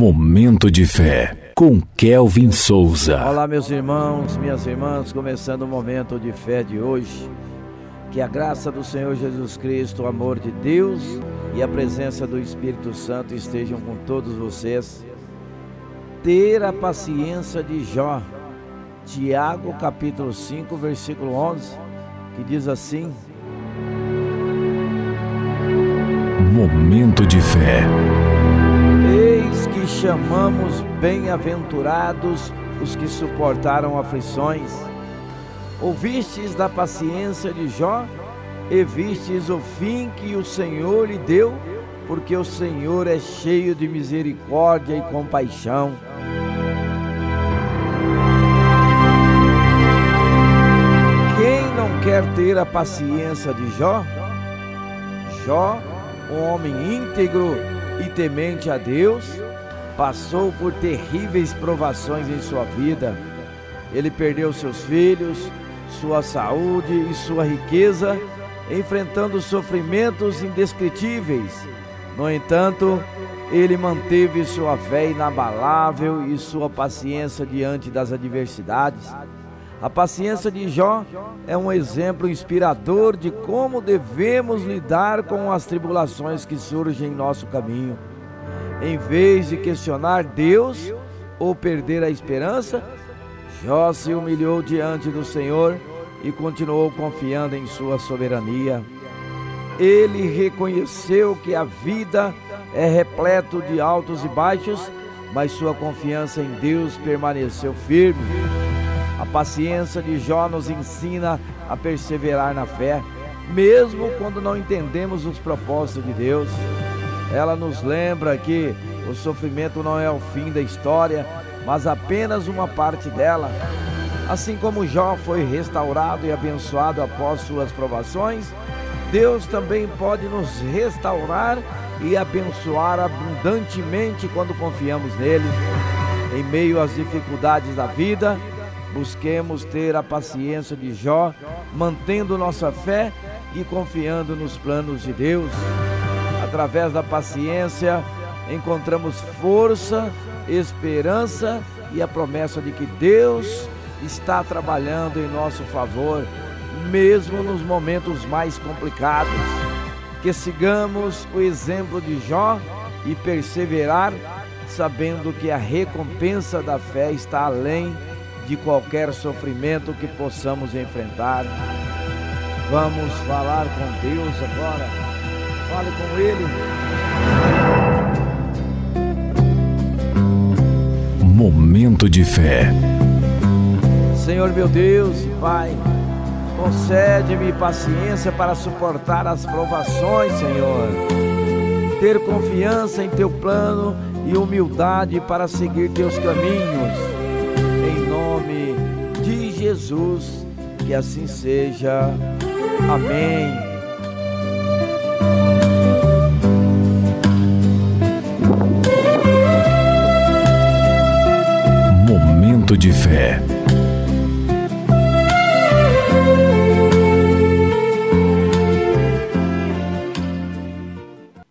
Momento de fé com Kelvin Souza. Olá, meus irmãos, minhas irmãs, começando o momento de fé de hoje. Que a graça do Senhor Jesus Cristo, o amor de Deus e a presença do Espírito Santo estejam com todos vocês. Ter a paciência de Jó. Tiago, capítulo 5, versículo 11, que diz assim: Momento de fé. Chamamos bem-aventurados os que suportaram aflições. Ouvistes da paciência de Jó e vistes o fim que o Senhor lhe deu, porque o Senhor é cheio de misericórdia e compaixão. Quem não quer ter a paciência de Jó? Jó, um homem íntegro e temente a Deus, passou por terríveis provações em sua vida. Ele perdeu seus filhos, sua saúde e sua riqueza, enfrentando sofrimentos indescritíveis. No entanto, ele manteve sua fé inabalável e sua paciência diante das adversidades. A paciência de Jó é um exemplo inspirador de como devemos lidar com as tribulações que surgem em nosso caminho. Em vez de questionar Deus ou perder a esperança, Jó se humilhou diante do Senhor e continuou confiando em sua soberania. Ele reconheceu que a vida é repleto de altos e baixos, mas sua confiança em Deus permaneceu firme. A paciência de Jó nos ensina a perseverar na fé, mesmo quando não entendemos os propósitos de Deus. Ela nos lembra que o sofrimento não é o fim da história, mas apenas uma parte dela. Assim como Jó foi restaurado e abençoado após suas provações, Deus também pode nos restaurar e abençoar abundantemente quando confiamos nele. Em meio às dificuldades da vida, Busquemos ter a paciência de Jó, mantendo nossa fé e confiando nos planos de Deus. Através da paciência, encontramos força, esperança e a promessa de que Deus está trabalhando em nosso favor, mesmo nos momentos mais complicados. Que sigamos o exemplo de Jó e perseverar, sabendo que a recompensa da fé está além de qualquer sofrimento que possamos enfrentar. Vamos falar com Deus agora. Fale com Ele. Momento de fé. Senhor meu Deus e Pai, concede-me paciência para suportar as provações, Senhor. Ter confiança em Teu plano e humildade para seguir Teus caminhos nome de Jesus, que assim seja. Amém. De fé.